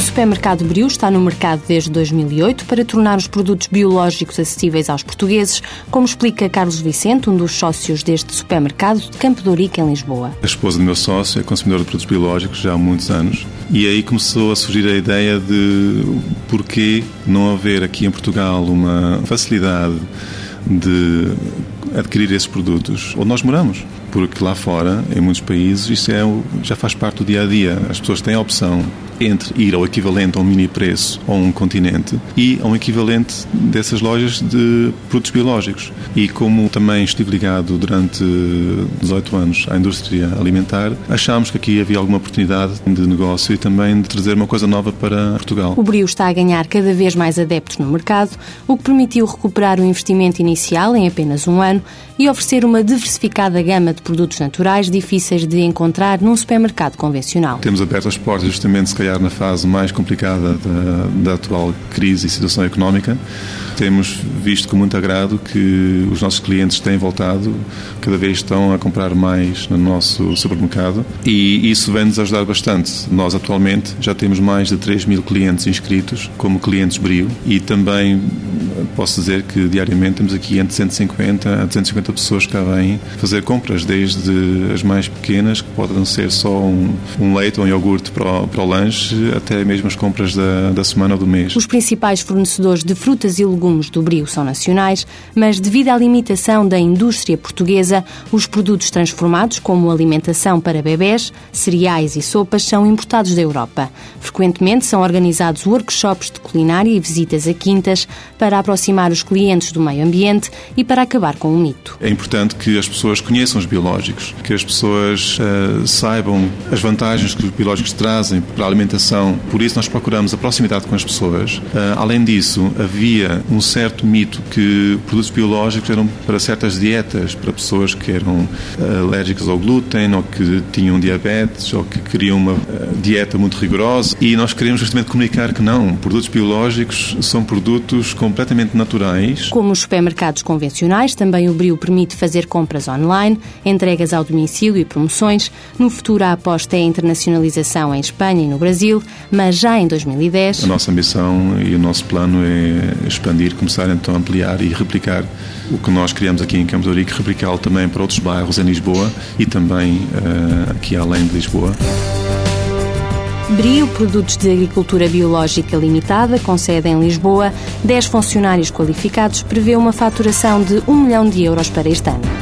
supermercado Brio está no mercado desde 2008 para tornar os produtos biológicos acessíveis aos portugueses, como explica Carlos Vicente, um dos sócios deste supermercado de Campo de Ourique, em Lisboa. A esposa do meu sócio é consumidora de produtos biológicos já há muitos anos e aí começou a surgir a ideia de porquê não haver aqui em Portugal uma facilidade de adquirir esses produtos onde nós moramos. Porque lá fora, em muitos países, isso é, já faz parte do dia a dia. As pessoas têm a opção entre ir ao equivalente a um mini preço ou um continente e a um equivalente dessas lojas de produtos biológicos. E como também estive ligado durante 18 anos à indústria alimentar, achámos que aqui havia alguma oportunidade de negócio e também de trazer uma coisa nova para Portugal. O Brio está a ganhar cada vez mais adeptos no mercado, o que permitiu recuperar o investimento inicial em apenas um ano e oferecer uma diversificada gama de produtos naturais difíceis de encontrar num supermercado convencional. Temos aberto as portas justamente, se calhar, na fase mais complicada da, da atual crise e situação económica. Temos visto com muito agrado que os nossos clientes têm voltado, cada vez estão a comprar mais no nosso supermercado e isso vem-nos ajudar bastante. Nós, atualmente, já temos mais de 3 mil clientes inscritos como clientes Brio e também posso dizer que diariamente temos aqui entre 150 a 250 pessoas que cá vêm fazer compras, desde as mais pequenas, que podem ser só um, um leite ou um iogurte para o, para o lanche, até mesmo as compras da, da semana ou do mês. Os principais fornecedores de frutas e legumes do Brio são nacionais, mas devido à limitação da indústria portuguesa, os produtos transformados, como alimentação para bebés, cereais e sopas, são importados da Europa. Frequentemente são organizados workshops de culinária e visitas a quintas para aproximar os clientes do meio ambiente e para acabar com o mito. É importante que as pessoas conheçam os biológicos, que as pessoas uh, saibam as vantagens que os biológicos trazem para a alimentação. Por isso nós procuramos a proximidade com as pessoas. Uh, além disso, havia um certo mito que produtos biológicos eram para certas dietas, para pessoas que eram uh, alérgicas ao glúten ou que tinham diabetes ou que queriam uma dieta muito rigorosa. E nós queremos justamente comunicar que não, produtos biológicos são produtos completamente naturais. Como os supermercados convencionais, também o Brio permite fazer compras online, entregas ao domicílio e promoções. No futuro, a aposta é a internacionalização em Espanha e no Brasil, mas já em 2010. A nossa ambição e o nosso plano é expandir, começar então a ampliar e replicar o que nós criamos aqui em Campo de Ourique, replicá-lo também para outros bairros em Lisboa e também uh, aqui além de Lisboa. Brio Produtos de Agricultura Biológica Limitada, com sede em Lisboa, 10 funcionários qualificados, prevê uma faturação de 1 milhão de euros para este ano.